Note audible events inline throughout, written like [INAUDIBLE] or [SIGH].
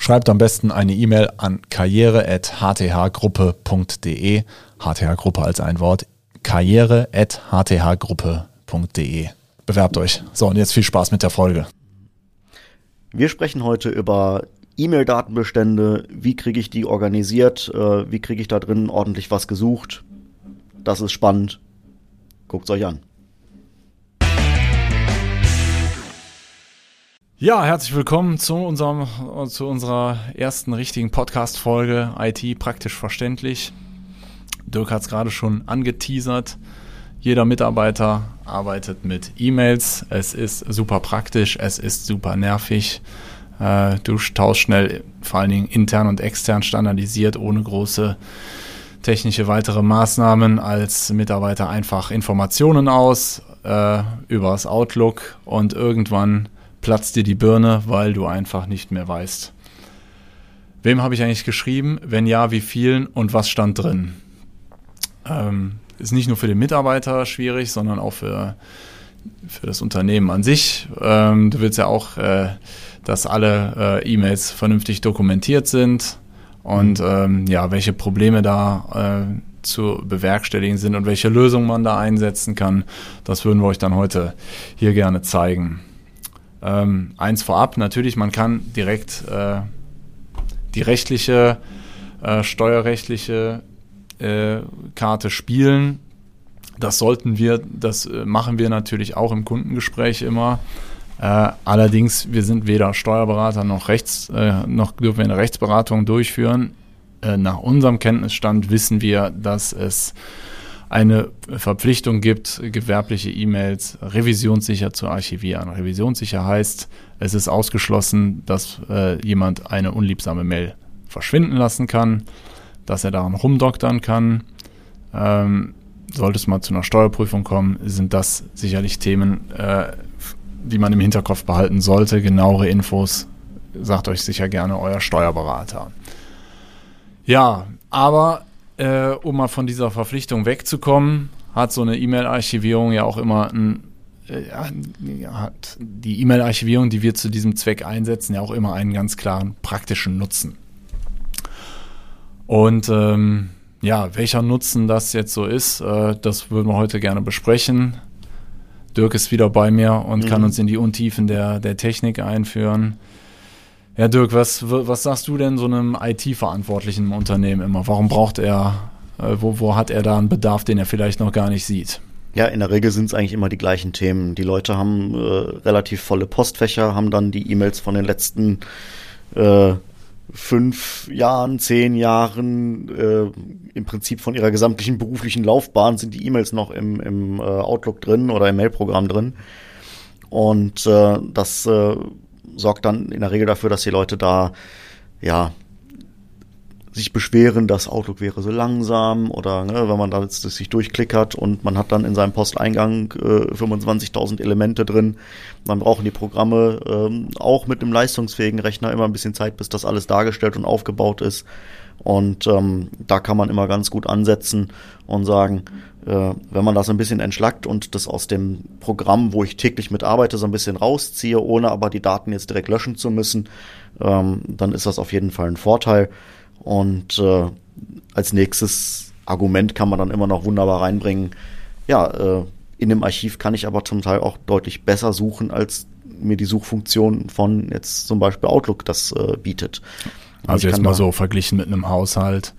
Schreibt am besten eine E-Mail an karriere.hthgruppe.de. HTH-Gruppe als ein Wort. karriere.hthgruppe.de. Bewerbt euch. So, und jetzt viel Spaß mit der Folge. Wir sprechen heute über E-Mail-Datenbestände. Wie kriege ich die organisiert? Äh, wie kriege ich da drin ordentlich was gesucht? Das ist spannend. Guckt es euch an. Ja, herzlich willkommen zu, unserem, zu unserer ersten richtigen Podcast-Folge IT praktisch verständlich. Dirk hat es gerade schon angeteasert. Jeder Mitarbeiter arbeitet mit E-Mails. Es ist super praktisch, es ist super nervig. Äh, du tauschst schnell, vor allen Dingen intern und extern standardisiert, ohne große technische weitere Maßnahmen als Mitarbeiter einfach Informationen aus äh, übers Outlook und irgendwann platzt dir die Birne, weil du einfach nicht mehr weißt. Wem habe ich eigentlich geschrieben? Wenn ja, wie vielen und was stand drin? Ähm, ist nicht nur für den Mitarbeiter schwierig, sondern auch für, für das Unternehmen an sich. Ähm, du willst ja auch, äh, dass alle äh, E-Mails vernünftig dokumentiert sind und ähm, ja, welche Probleme da äh, zu bewerkstelligen sind und welche Lösungen man da einsetzen kann. Das würden wir euch dann heute hier gerne zeigen. Ähm, eins vorab, natürlich, man kann direkt äh, die rechtliche, äh, steuerrechtliche äh, Karte spielen. Das sollten wir, das äh, machen wir natürlich auch im Kundengespräch immer. Äh, allerdings, wir sind weder Steuerberater noch Rechts, äh, noch dürfen wir eine Rechtsberatung durchführen. nach unserem Kenntnisstand wissen wir, dass es eine Verpflichtung gibt, gewerbliche E-Mails revisionssicher zu archivieren. Revisionssicher heißt, es ist ausgeschlossen, dass äh, jemand eine unliebsame Mail verschwinden lassen kann, dass er daran rumdoktern kann. Ähm, sollte es mal zu einer Steuerprüfung kommen, sind das sicherlich Themen, äh, die man im Hinterkopf behalten sollte. Genauere Infos sagt euch sicher gerne euer Steuerberater. Ja, aber äh, um mal von dieser Verpflichtung wegzukommen, hat so eine E-Mail-Archivierung ja auch immer ein, äh, hat die E-Mail-Archivierung, die wir zu diesem Zweck einsetzen, ja auch immer einen ganz klaren praktischen Nutzen. Und ähm, ja, welcher Nutzen das jetzt so ist, äh, das würden wir heute gerne besprechen. Dirk ist wieder bei mir und mhm. kann uns in die Untiefen der, der Technik einführen. Ja, Dirk, was, was sagst du denn so einem IT-Verantwortlichen im Unternehmen immer? Warum braucht er, äh, wo, wo hat er da einen Bedarf, den er vielleicht noch gar nicht sieht? Ja, in der Regel sind es eigentlich immer die gleichen Themen. Die Leute haben äh, relativ volle Postfächer, haben dann die E-Mails von den letzten äh, fünf Jahren, zehn Jahren, äh, im Prinzip von ihrer gesamtlichen beruflichen Laufbahn sind die E-Mails noch im, im äh, Outlook drin oder im Mailprogramm drin. Und äh, das äh, sorgt dann in der Regel dafür, dass die Leute da ja sich beschweren, das Outlook wäre so langsam oder ne, wenn man da jetzt sich durchklickert und man hat dann in seinem Posteingang äh, 25.000 Elemente drin, dann brauchen die Programme ähm, auch mit einem leistungsfähigen Rechner immer ein bisschen Zeit, bis das alles dargestellt und aufgebaut ist. Und ähm, da kann man immer ganz gut ansetzen und sagen, äh, wenn man das ein bisschen entschlackt und das aus dem Programm, wo ich täglich mitarbeite, so ein bisschen rausziehe, ohne aber die Daten jetzt direkt löschen zu müssen, ähm, dann ist das auf jeden Fall ein Vorteil. Und äh, als nächstes Argument kann man dann immer noch wunderbar reinbringen, ja, äh, in dem Archiv kann ich aber zum Teil auch deutlich besser suchen, als mir die Suchfunktion von jetzt zum Beispiel Outlook das äh, bietet. Also jetzt mal so verglichen mit einem Haushalt.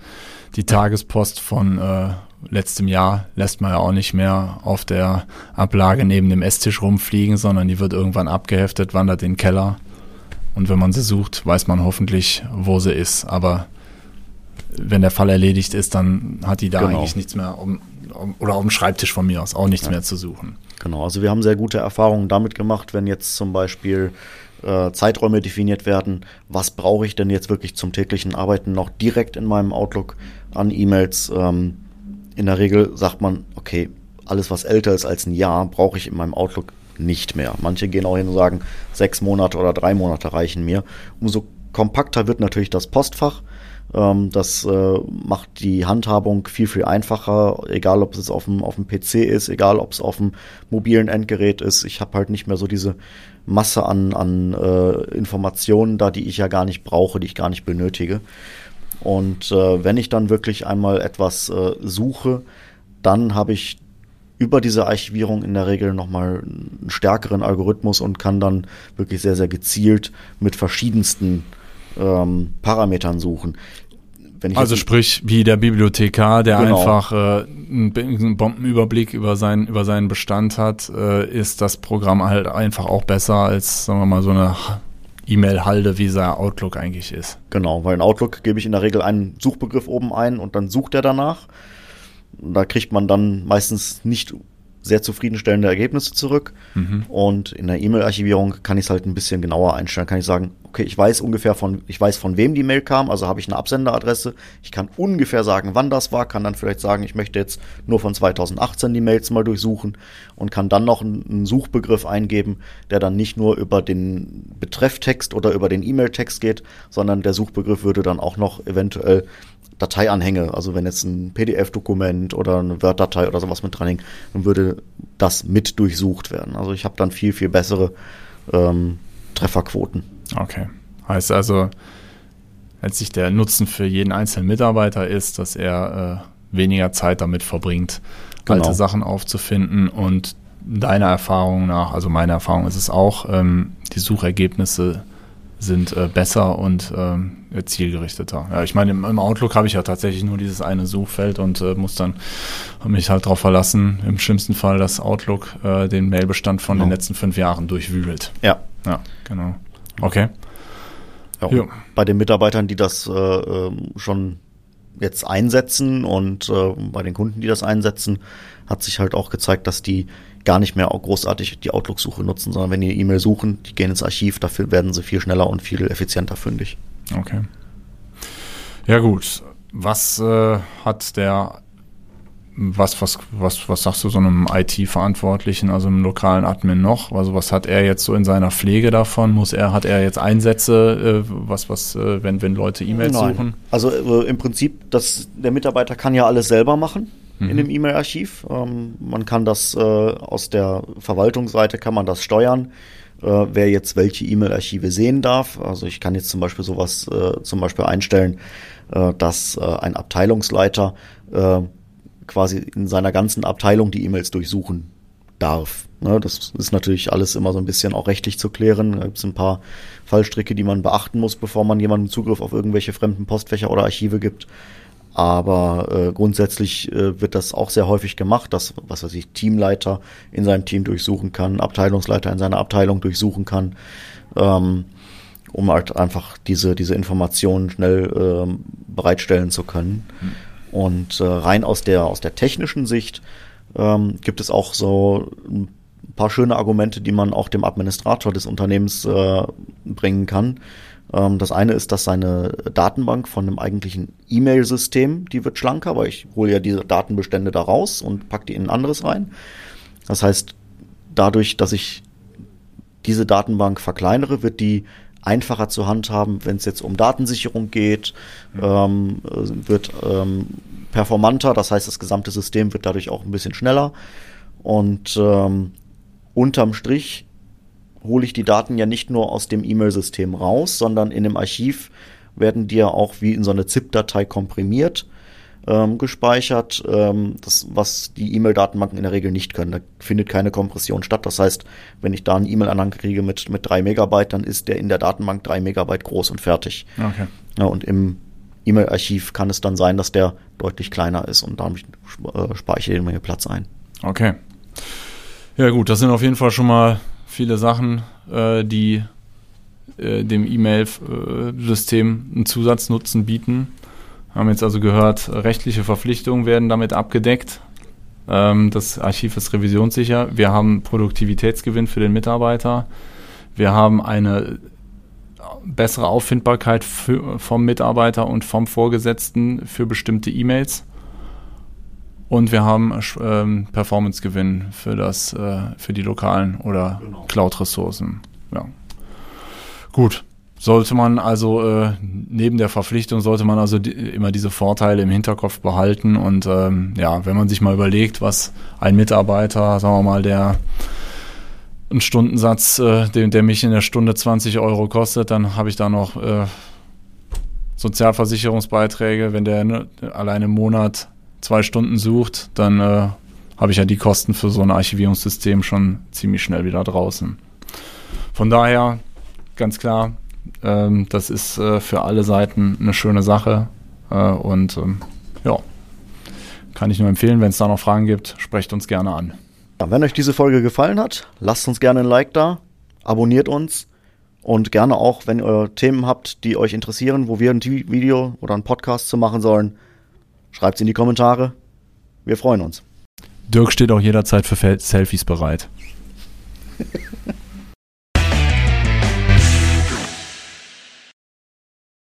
Die Tagespost von äh, letztem Jahr lässt man ja auch nicht mehr auf der Ablage neben dem Esstisch rumfliegen, sondern die wird irgendwann abgeheftet, wandert in den Keller. Und wenn man sie sucht, weiß man hoffentlich, wo sie ist. Aber wenn der Fall erledigt ist, dann hat die da genau. eigentlich nichts mehr, um, um, oder auf dem Schreibtisch von mir aus auch nichts ja. mehr zu suchen. Genau, also wir haben sehr gute Erfahrungen damit gemacht, wenn jetzt zum Beispiel äh, Zeiträume definiert werden. Was brauche ich denn jetzt wirklich zum täglichen Arbeiten noch direkt in meinem Outlook an E-Mails? Ähm, in der Regel sagt man, okay, alles was älter ist als ein Jahr, brauche ich in meinem Outlook nicht mehr. Manche gehen auch hin und sagen, sechs Monate oder drei Monate reichen mir. Umso kompakter wird natürlich das Postfach. Ähm, das äh, macht die Handhabung viel, viel einfacher, egal ob es auf dem, auf dem PC ist, egal ob es auf dem mobilen Endgerät ist. Ich habe halt nicht mehr so diese Masse an, an äh, Informationen da, die ich ja gar nicht brauche, die ich gar nicht benötige. Und äh, wenn ich dann wirklich einmal etwas äh, suche, dann habe ich über diese Archivierung in der Regel nochmal einen stärkeren Algorithmus und kann dann wirklich sehr, sehr gezielt mit verschiedensten ähm, Parametern suchen. also sprich, wie der Bibliothekar, der genau. einfach äh, einen Bombenüberblick über, sein, über seinen Bestand hat, äh, ist das Programm halt einfach auch besser als, sagen wir mal, so eine E-Mail-Halde, wie sein Outlook eigentlich ist. Genau, weil in Outlook gebe ich in der Regel einen Suchbegriff oben ein und dann sucht er danach. Da kriegt man dann meistens nicht sehr zufriedenstellende Ergebnisse zurück. Mhm. Und in der E-Mail-Archivierung kann ich es halt ein bisschen genauer einstellen. Kann ich sagen, okay, ich weiß ungefähr von, ich weiß von wem die Mail kam, also habe ich eine Absenderadresse. Ich kann ungefähr sagen, wann das war, kann dann vielleicht sagen, ich möchte jetzt nur von 2018 die Mails mal durchsuchen und kann dann noch einen, Suchbegriff eingeben, der dann nicht nur über den Betrefftext oder über den E-Mail-Text geht, sondern der Suchbegriff würde dann auch noch eventuell Dateianhänge, also wenn jetzt ein PDF-Dokument oder eine Word-Datei oder sowas mit dran hängt, dann würde das mit durchsucht werden. Also ich habe dann viel, viel bessere ähm, Trefferquoten. Okay. Heißt also, letztlich der Nutzen für jeden einzelnen Mitarbeiter ist, dass er äh, weniger Zeit damit verbringt, genau. alte Sachen aufzufinden und deiner Erfahrung nach, also meiner Erfahrung ist es auch, ähm, die Suchergebnisse sind äh, besser und ähm, zielgerichteter. Ja, ich meine, im, im Outlook habe ich ja tatsächlich nur dieses eine Suchfeld und äh, muss dann mich halt darauf verlassen, im schlimmsten Fall, dass Outlook äh, den Mailbestand von genau. den letzten fünf Jahren durchwühlt. Ja. Ja, genau. Okay. Ja, bei den Mitarbeitern, die das äh, ähm, schon jetzt einsetzen und äh, bei den Kunden, die das einsetzen, hat sich halt auch gezeigt, dass die gar nicht mehr großartig die Outlook-Suche nutzen, sondern wenn die E-Mail suchen, die gehen ins Archiv, dafür werden sie viel schneller und viel effizienter fündig. Okay. Ja gut. Was äh, hat der was, was, was, was sagst du so einem IT-Verantwortlichen, also einem lokalen Admin noch? Also was hat er jetzt so in seiner Pflege davon? Muss er, hat er jetzt Einsätze, äh, was, was, äh, wenn, wenn Leute E-Mails suchen? Also äh, im Prinzip, das, der Mitarbeiter kann ja alles selber machen mhm. in dem E-Mail-Archiv. Ähm, man kann das äh, aus der Verwaltungsseite kann man das steuern, äh, wer jetzt welche E-Mail-Archive sehen darf. Also ich kann jetzt zum Beispiel sowas äh, zum Beispiel einstellen, dass ein Abteilungsleiter quasi in seiner ganzen Abteilung die E-Mails durchsuchen darf. Ne, das ist natürlich alles immer so ein bisschen auch rechtlich zu klären. Da gibt es ein paar Fallstricke, die man beachten muss, bevor man jemandem Zugriff auf irgendwelche fremden Postfächer oder Archive gibt. Aber äh, grundsätzlich äh, wird das auch sehr häufig gemacht, dass, was weiß ich, Teamleiter in seinem Team durchsuchen kann, Abteilungsleiter in seiner Abteilung durchsuchen kann, ähm, um halt einfach diese, diese Informationen schnell ähm, bereitstellen zu können. Mhm. Und äh, rein aus der, aus der technischen Sicht ähm, gibt es auch so ein paar schöne Argumente, die man auch dem Administrator des Unternehmens äh, bringen kann. Ähm, das eine ist, dass seine Datenbank von einem eigentlichen E-Mail-System, die wird schlanker, weil ich hole ja diese Datenbestände da raus und packe die in ein anderes rein. Das heißt, dadurch, dass ich diese Datenbank verkleinere, wird die einfacher zu handhaben, wenn es jetzt um Datensicherung geht, ähm, wird ähm, performanter, das heißt, das gesamte System wird dadurch auch ein bisschen schneller. Und ähm, unterm Strich hole ich die Daten ja nicht nur aus dem E-Mail-System raus, sondern in dem Archiv werden die ja auch wie in so eine ZIP-Datei komprimiert ähm, gespeichert, ähm, das, was die E-Mail-Datenbanken in der Regel nicht können. Da findet keine Kompression statt. Das heißt, wenn ich da einen E-Mail-Anhang kriege mit, mit drei Megabyte, dann ist der in der Datenbank drei Megabyte groß und fertig. Okay. Ja, und im E-Mail-Archiv kann es dann sein, dass der deutlich kleiner ist und damit äh, spare ich Menge Platz ein. Okay. Ja gut, das sind auf jeden Fall schon mal viele Sachen, äh, die äh, dem E-Mail-System einen Zusatznutzen bieten. Wir haben jetzt also gehört, rechtliche Verpflichtungen werden damit abgedeckt. Ähm, das Archiv ist revisionssicher. Wir haben Produktivitätsgewinn für den Mitarbeiter. Wir haben eine bessere Auffindbarkeit für, vom Mitarbeiter und vom Vorgesetzten für bestimmte E-Mails. Und wir haben ähm, Performance-Gewinn für das, äh, für die lokalen oder genau. Cloud-Ressourcen. Ja. Gut. Sollte man also äh, neben der Verpflichtung sollte man also die, immer diese Vorteile im Hinterkopf behalten und ähm, ja, wenn man sich mal überlegt, was ein Mitarbeiter, sagen wir mal, der einen Stundensatz, äh, der, der mich in der Stunde 20 Euro kostet, dann habe ich da noch äh, Sozialversicherungsbeiträge. Wenn der ne, alleine im Monat zwei Stunden sucht, dann äh, habe ich ja die Kosten für so ein Archivierungssystem schon ziemlich schnell wieder draußen. Von daher ganz klar, ähm, das ist äh, für alle Seiten eine schöne Sache äh, und ähm, ja, kann ich nur empfehlen. Wenn es da noch Fragen gibt, sprecht uns gerne an. Ja, wenn euch diese Folge gefallen hat, lasst uns gerne ein Like da, abonniert uns und gerne auch, wenn ihr Themen habt, die euch interessieren, wo wir ein Video oder ein Podcast zu machen sollen, schreibt es in die Kommentare. Wir freuen uns. Dirk steht auch jederzeit für Selfies bereit. [LAUGHS]